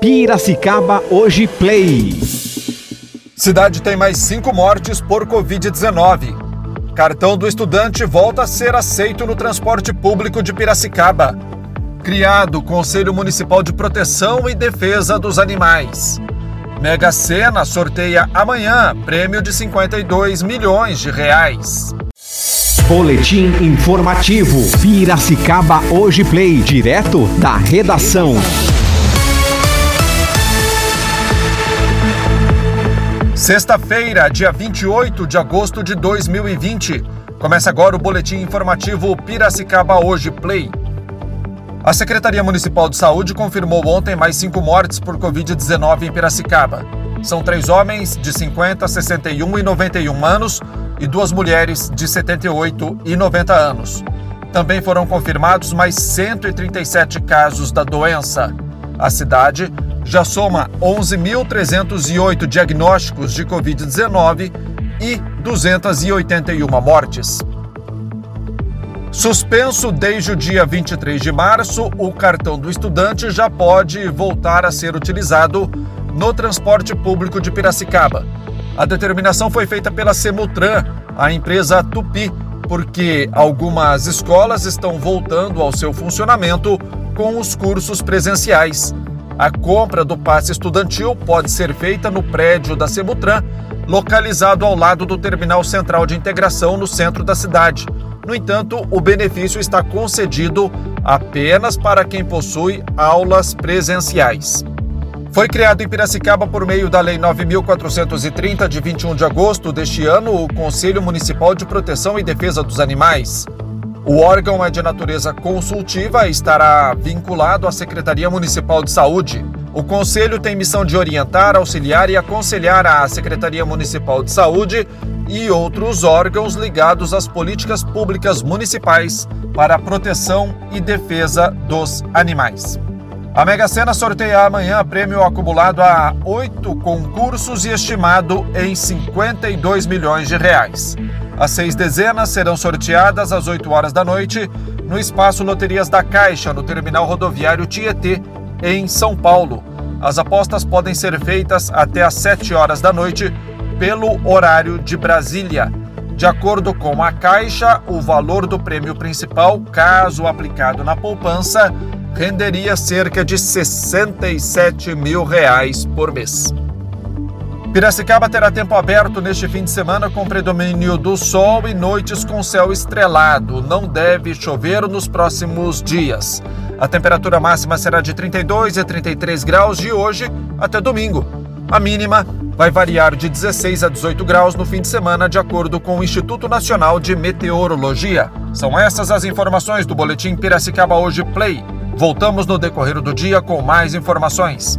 Piracicaba Hoje Play. Cidade tem mais cinco mortes por Covid-19. Cartão do estudante volta a ser aceito no transporte público de Piracicaba. Criado o Conselho Municipal de Proteção e Defesa dos Animais. Mega Sena sorteia amanhã prêmio de 52 milhões de reais. Boletim informativo. Piracicaba Hoje Play, direto da redação. Sexta-feira, dia 28 de agosto de 2020. Começa agora o boletim informativo Piracicaba Hoje Play. A Secretaria Municipal de Saúde confirmou ontem mais cinco mortes por Covid-19 em Piracicaba. São três homens de 50, 61 e 91 anos e duas mulheres de 78 e 90 anos. Também foram confirmados mais 137 casos da doença. A cidade já soma 11.308 diagnósticos de Covid-19 e 281 mortes. Suspenso desde o dia 23 de março, o cartão do estudante já pode voltar a ser utilizado no transporte público de Piracicaba. A determinação foi feita pela Semutran, a empresa Tupi, porque algumas escolas estão voltando ao seu funcionamento com os cursos presenciais. A compra do passe estudantil pode ser feita no prédio da Semutran, localizado ao lado do Terminal Central de Integração no centro da cidade. No entanto, o benefício está concedido apenas para quem possui aulas presenciais. Foi criado em Piracicaba por meio da Lei 9430 de 21 de agosto deste ano o Conselho Municipal de Proteção e Defesa dos Animais. O órgão é de natureza consultiva e estará vinculado à Secretaria Municipal de Saúde. O Conselho tem missão de orientar, auxiliar e aconselhar a Secretaria Municipal de Saúde e outros órgãos ligados às políticas públicas municipais para a proteção e defesa dos animais. A Mega Sena sorteia amanhã prêmio acumulado a oito concursos e estimado em 52 milhões de reais. As seis dezenas serão sorteadas às 8 horas da noite no espaço Loterias da Caixa, no terminal rodoviário Tietê, em São Paulo. As apostas podem ser feitas até às 7 horas da noite pelo horário de Brasília. De acordo com a Caixa, o valor do prêmio principal, caso aplicado na poupança, renderia cerca de 67 mil reais por mês. Piracicaba terá tempo aberto neste fim de semana com predomínio do sol e noites com céu estrelado. Não deve chover nos próximos dias. A temperatura máxima será de 32 a 33 graus de hoje até domingo. A mínima vai variar de 16 a 18 graus no fim de semana, de acordo com o Instituto Nacional de Meteorologia. São essas as informações do Boletim Piracicaba Hoje Play. Voltamos no decorrer do dia com mais informações.